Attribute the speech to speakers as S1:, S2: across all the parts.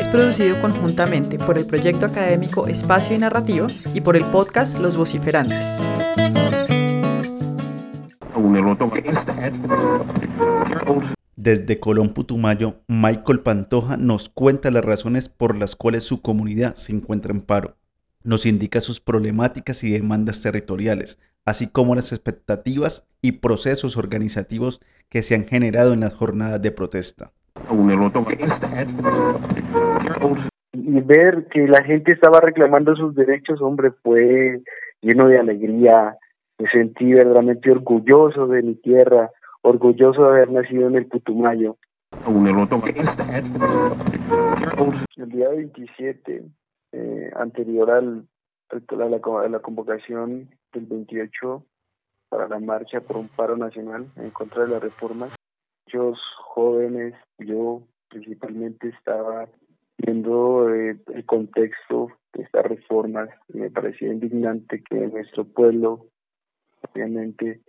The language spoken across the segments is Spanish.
S1: es producido conjuntamente por el proyecto académico Espacio y Narrativa y por el podcast Los Vociferantes.
S2: Desde Colón Putumayo, Michael Pantoja nos cuenta las razones por las cuales su comunidad se encuentra en paro. Nos indica sus problemáticas y demandas territoriales, así como las expectativas y procesos organizativos que se han generado en las jornadas de protesta.
S3: Y ver que la gente estaba reclamando sus derechos, hombre, fue lleno de alegría, me sentí verdaderamente orgulloso de mi tierra, orgulloso de haber nacido en el Putumayo. El día 27, eh, anterior al, a, la, la convocación del 28 para la marcha por un paro nacional en contra de las reformas, muchos jóvenes, yo principalmente estaba viendo eh, el contexto de estas reformas me parecía indignante que nuestro pueblo obviamente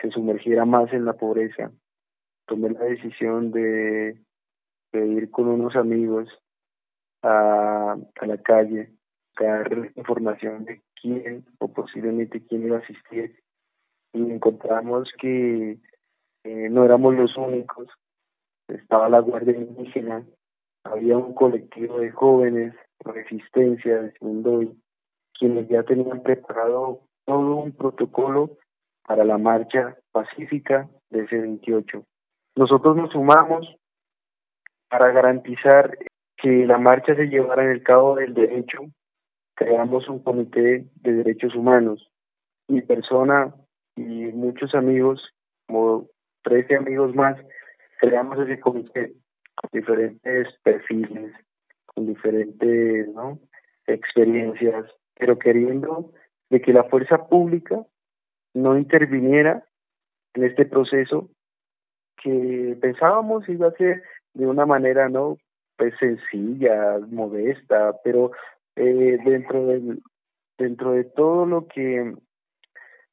S3: se sumergiera más en la pobreza. Tomé la decisión de, ir con unos amigos a, a la calle, dar información de quién o posiblemente quién iba a asistir y encontramos que eh, no éramos los únicos, estaba la Guardia Indígena, había un colectivo de jóvenes, Resistencia de Segundo, quienes ya tenían preparado todo un protocolo para la marcha pacífica de ese 28. Nosotros nos sumamos para garantizar que la marcha se llevara en el cabo del derecho. Creamos un comité de derechos humanos. Mi persona y muchos amigos, como 13 amigos más, creamos ese comité con diferentes perfiles, con diferentes ¿no? experiencias, pero queriendo de que la fuerza pública no interviniera en este proceso que pensábamos iba a ser de una manera no pues sencilla, modesta, pero eh, dentro del dentro de todo lo que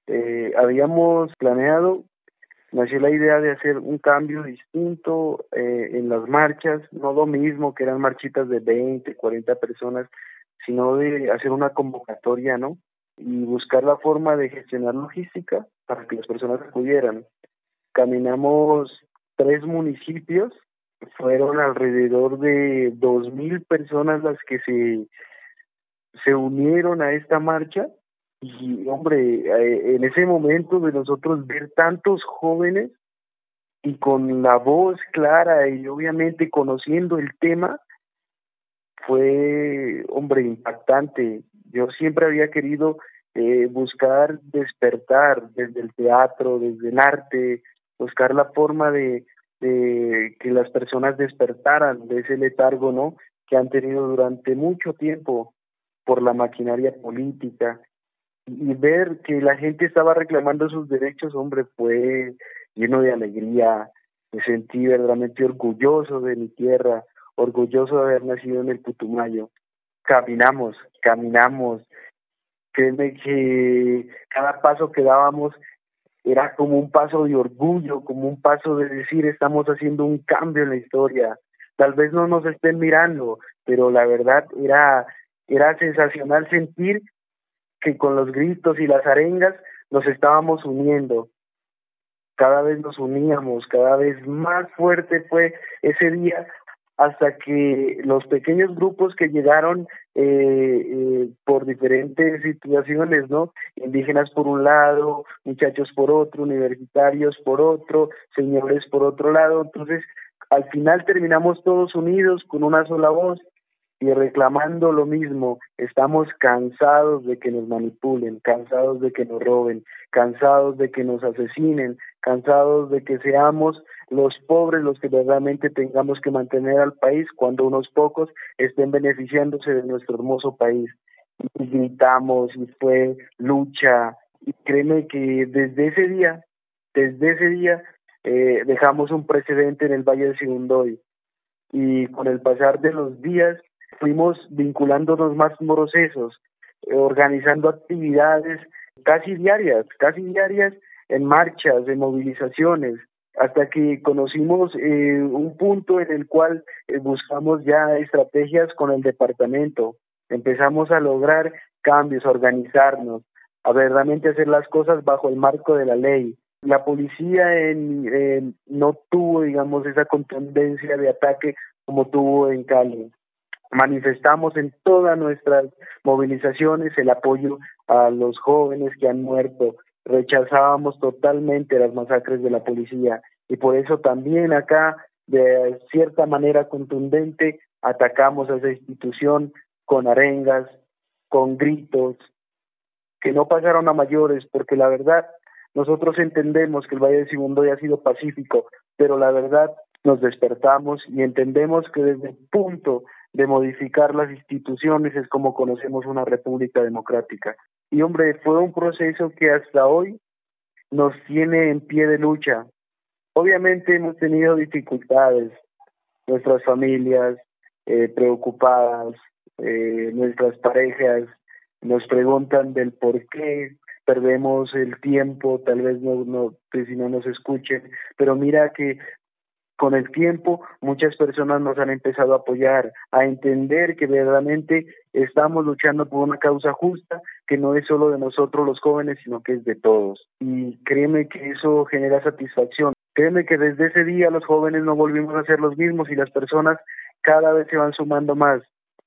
S3: eh, habíamos planeado nació la idea de hacer un cambio distinto eh, en las marchas, no lo mismo que eran marchitas de 20, 40 personas, sino de hacer una convocatoria, ¿no? y buscar la forma de gestionar logística para que las personas acudieran. Caminamos tres municipios, fueron alrededor de dos mil personas las que se, se unieron a esta marcha y hombre, eh, en ese momento de nosotros ver tantos jóvenes y con la voz clara y obviamente conociendo el tema, fue, hombre, impactante. Yo siempre había querido eh, buscar despertar desde el teatro, desde el arte, buscar la forma de, de que las personas despertaran de ese letargo, ¿no? Que han tenido durante mucho tiempo por la maquinaria política y ver que la gente estaba reclamando sus derechos, hombre, fue lleno de alegría, me sentí verdaderamente orgulloso de mi tierra, orgulloso de haber nacido en el Putumayo. Caminamos, caminamos. Créeme que cada paso que dábamos era como un paso de orgullo, como un paso de decir estamos haciendo un cambio en la historia. Tal vez no nos estén mirando, pero la verdad era era sensacional sentir que con los gritos y las arengas nos estábamos uniendo. Cada vez nos uníamos, cada vez más fuerte fue ese día hasta que los pequeños grupos que llegaron eh, eh, por diferentes situaciones, ¿no? Indígenas por un lado, muchachos por otro, universitarios por otro, señores por otro lado, entonces al final terminamos todos unidos con una sola voz y reclamando lo mismo. Estamos cansados de que nos manipulen, cansados de que nos roben, cansados de que nos asesinen, cansados de que seamos los pobres los que verdaderamente tengamos que mantener al país cuando unos pocos estén beneficiándose de nuestro hermoso país. y gritamos y fue lucha y créeme que desde ese día, desde ese día eh, dejamos un precedente en el Valle de Sigundoy y con el pasar de los días fuimos vinculándonos más procesos, eh, organizando actividades casi diarias, casi diarias en marchas, en movilizaciones, hasta que conocimos eh, un punto en el cual eh, buscamos ya estrategias con el departamento, empezamos a lograr cambios, a organizarnos, a verdaderamente hacer las cosas bajo el marco de la ley. La policía en, no tuvo, digamos, esa contundencia de ataque como tuvo en Cali. Manifestamos en todas nuestras movilizaciones el apoyo a los jóvenes que han muerto, rechazábamos totalmente las masacres de la policía y por eso también acá de cierta manera contundente atacamos a esa institución con arengas, con gritos, que no pasaron a mayores, porque la verdad nosotros entendemos que el Valle de Segundo ya ha sido pacífico, pero la verdad nos despertamos y entendemos que desde el punto de modificar las instituciones es como conocemos una república democrática. Y hombre, fue un proceso que hasta hoy nos tiene en pie de lucha. Obviamente hemos tenido dificultades, nuestras familias eh, preocupadas, eh, nuestras parejas nos preguntan del por qué perdemos el tiempo, tal vez no, no, si no nos escuchen, pero mira que con el tiempo muchas personas nos han empezado a apoyar, a entender que verdaderamente estamos luchando por una causa justa, que no es solo de nosotros los jóvenes, sino que es de todos. Y créeme que eso genera satisfacción. Créeme que desde ese día los jóvenes no volvimos a ser los mismos y las personas cada vez se van sumando más.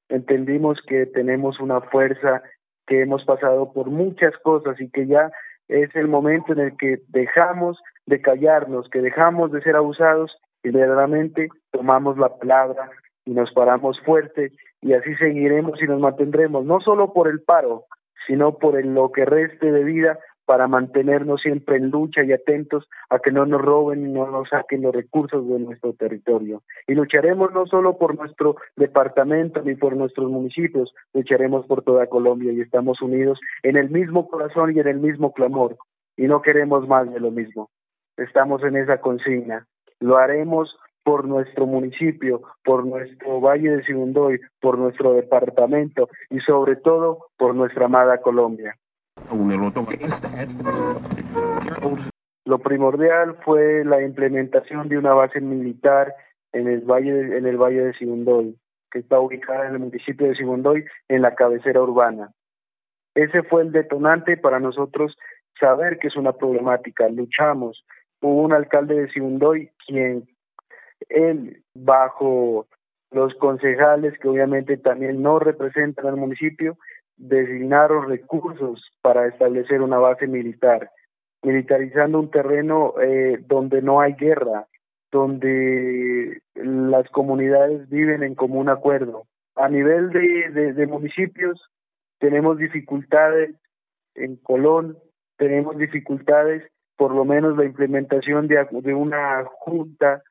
S3: Entendimos que tenemos una fuerza, que hemos pasado por muchas cosas y que ya es el momento en el que dejamos de callarnos, que dejamos de ser abusados verdaderamente tomamos la palabra y nos paramos fuerte y así seguiremos y nos mantendremos, no solo por el paro, sino por el, lo que reste de vida para mantenernos siempre en lucha y atentos a que no nos roben y no nos saquen los recursos de nuestro territorio. Y lucharemos no solo por nuestro departamento ni por nuestros municipios, lucharemos por toda Colombia y estamos unidos en el mismo corazón y en el mismo clamor. Y no queremos más de lo mismo. Estamos en esa consigna lo haremos por nuestro municipio, por nuestro Valle de Sigundoy, por nuestro departamento y sobre todo por nuestra amada Colombia. Lo primordial fue la implementación de una base militar en el Valle de, en el Valle de Sigundoy, que está ubicada en el municipio de Sigundoy, en la cabecera urbana. Ese fue el detonante para nosotros saber que es una problemática. Luchamos, hubo un alcalde de Sigundoy quien él bajo los concejales que obviamente también no representan al municipio designaron recursos para establecer una base militar militarizando un terreno eh, donde no hay guerra donde las comunidades viven en común acuerdo. A nivel de, de municipios tenemos dificultades en Colón tenemos dificultades por lo menos la implementación de, de una junta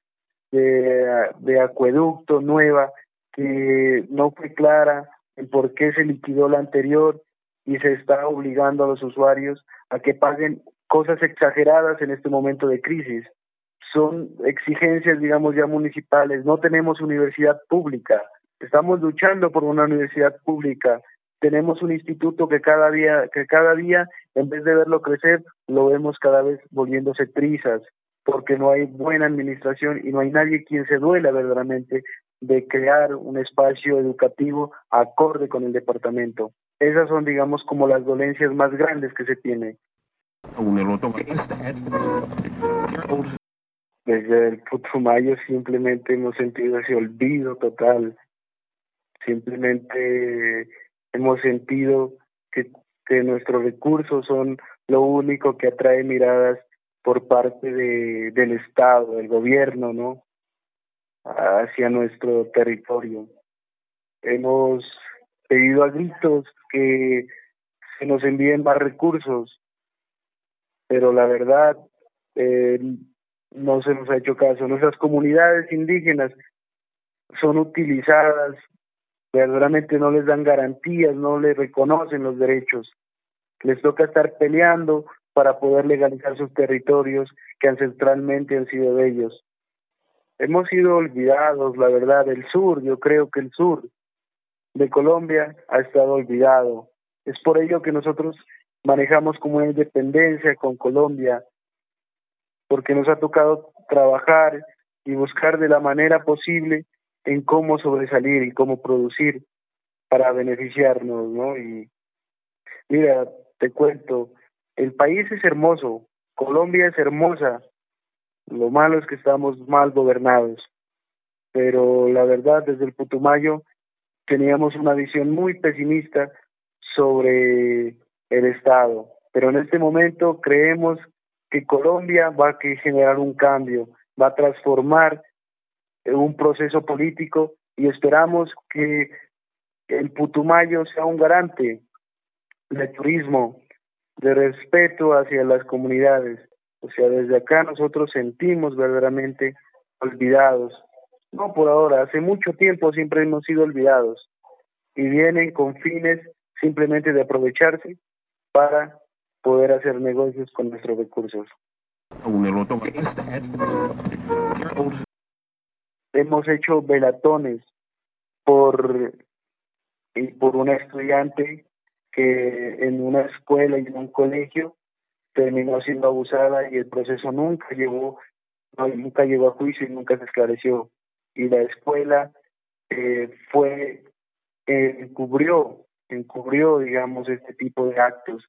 S3: de, de acueducto nueva que no fue clara en por qué se liquidó la anterior y se está obligando a los usuarios a que paguen cosas exageradas en este momento de crisis. Son exigencias, digamos, ya municipales. No tenemos universidad pública. Estamos luchando por una universidad pública tenemos un instituto que cada día, que cada día, en vez de verlo crecer, lo vemos cada vez volviéndose trizas, porque no hay buena administración y no hay nadie quien se duela verdaderamente de crear un espacio educativo acorde con el departamento. Esas son, digamos, como las dolencias más grandes que se tiene. Desde el Putumayo simplemente hemos sentido ese olvido total. Simplemente hemos sentido que, nuestros recursos son lo único que atrae miradas por parte de, del Estado, del gobierno, ¿no? Hacia nuestro territorio. Hemos pedido a gritos que se nos envíen más recursos, pero la verdad eh, no se nos ha hecho caso. Nuestras comunidades indígenas son utilizadas verdaderamente no les dan garantías, no les reconocen los derechos. Les toca estar peleando para poder legalizar sus territorios que ancestralmente han sido de ellos. Hemos sido olvidados, la verdad, el sur, yo creo que el sur de Colombia ha estado olvidado. Es por ello que nosotros manejamos como una independencia con Colombia, porque nos ha tocado trabajar y buscar de la manera posible en cómo sobresalir y cómo producir para beneficiarnos, ¿no? Y mira, te cuento, el país es hermoso, Colombia es hermosa, lo malo es que estamos mal gobernados, pero la verdad desde el Putumayo teníamos una visión muy pesimista sobre el Estado, pero en este momento creemos que Colombia va a generar un cambio, va a transformar un proceso político y esperamos que el Putumayo sea un garante de turismo, de respeto hacia las comunidades. O sea, desde acá nosotros sentimos verdaderamente olvidados. No por ahora, hace mucho tiempo siempre hemos sido olvidados y vienen con fines simplemente de aprovecharse para poder hacer negocios con nuestros recursos. Hemos hecho velatones por y por una estudiante que en una escuela y en un colegio terminó siendo abusada y el proceso nunca llegó nunca llegó a juicio y nunca se esclareció. Y la escuela eh, fue eh, encubrió encubrió digamos este tipo de actos.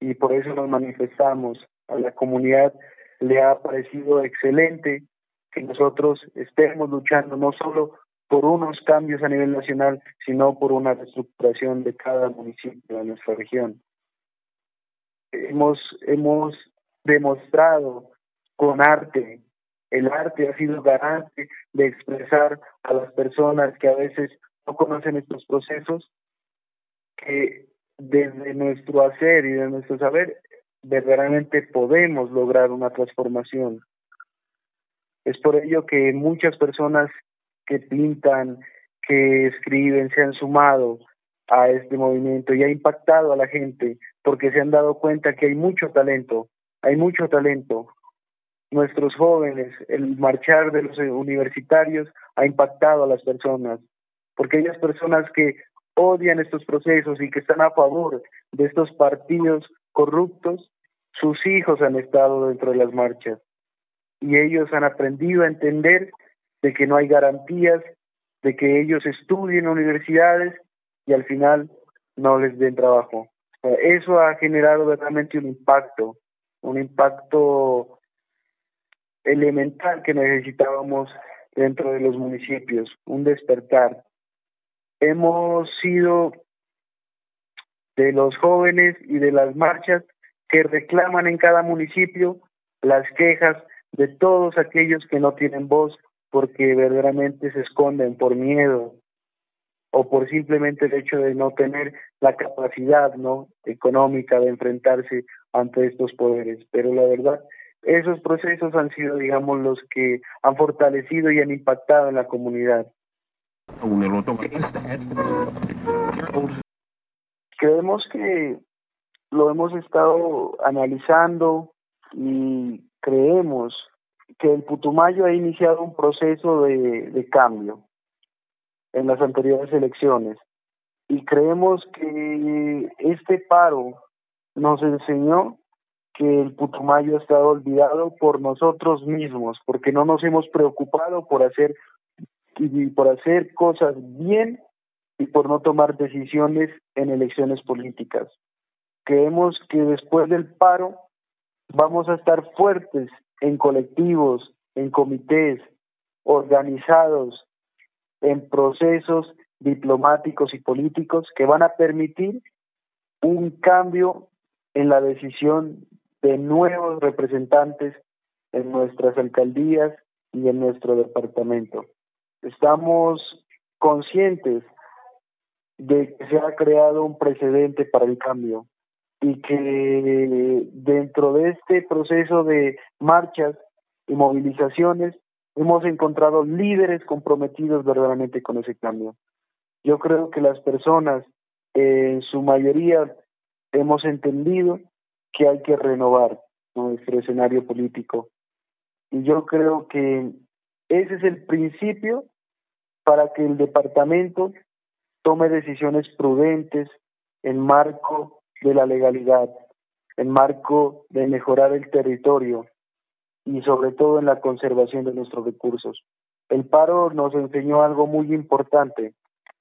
S3: Y por eso nos manifestamos. A la comunidad le ha parecido excelente que nosotros estemos luchando no solo por unos cambios a nivel nacional, sino por una reestructuración de cada municipio de nuestra región. Hemos, hemos demostrado con arte, el arte ha sido garante de expresar a las personas que a veces no conocen estos procesos, que desde nuestro hacer y de nuestro saber verdaderamente podemos lograr una transformación. Es por ello que muchas personas que pintan, que escriben, se han sumado a este movimiento y ha impactado a la gente porque se han dado cuenta que hay mucho talento, hay mucho talento. Nuestros jóvenes, el marchar de los universitarios ha impactado a las personas, porque aquellas personas que odian estos procesos y que están a favor de estos partidos corruptos, sus hijos han estado dentro de las marchas y ellos han aprendido a entender de que no hay garantías, de que ellos estudien en universidades y al final no les den trabajo. Eso ha generado verdaderamente un impacto, un impacto elemental que necesitábamos dentro de los municipios, un despertar. Hemos sido de los jóvenes y de las marchas que reclaman en cada municipio las quejas de todos aquellos que no tienen voz porque verdaderamente se esconden por miedo o por simplemente el hecho de no tener la capacidad no económica de enfrentarse ante estos poderes. Pero la verdad esos procesos han sido digamos los que han fortalecido y han impactado en la comunidad. Creemos que lo hemos estado analizando y creemos que el Putumayo ha iniciado un proceso de, de cambio en las anteriores elecciones y creemos que este paro nos enseñó que el Putumayo ha estado olvidado por nosotros mismos, porque no nos hemos preocupado por hacer y por hacer cosas bien y por no tomar decisiones en elecciones políticas. Creemos que después del paro vamos a estar fuertes en colectivos, en comités, organizados, en procesos diplomáticos y políticos que van a permitir un cambio en la decisión de nuevos representantes en nuestras alcaldías y en nuestro departamento. Estamos conscientes de que se ha creado un precedente para el cambio y que dentro de este proceso de marchas y movilizaciones hemos encontrado líderes comprometidos verdaderamente con ese cambio. Yo creo que las personas, eh, en su mayoría, hemos entendido que hay que renovar nuestro escenario político. Y yo creo que ese es el principio para que el departamento tome decisiones prudentes en marco de la legalidad, en marco de mejorar el territorio y sobre todo en la conservación de nuestros recursos. El paro nos enseñó algo muy importante,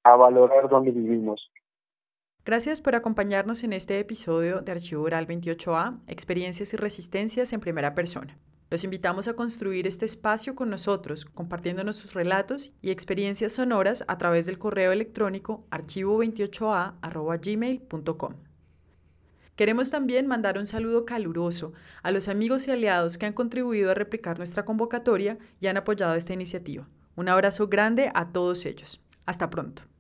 S3: a valorar donde vivimos.
S1: Gracias por acompañarnos en este episodio de Archivo Oral 28A, Experiencias y Resistencias en Primera Persona. Los invitamos a construir este espacio con nosotros, compartiéndonos sus relatos y experiencias sonoras a través del correo electrónico archivo28a.gmail.com. Queremos también mandar un saludo caluroso a los amigos y aliados que han contribuido a replicar nuestra convocatoria y han apoyado esta iniciativa. Un abrazo grande a todos ellos. Hasta pronto.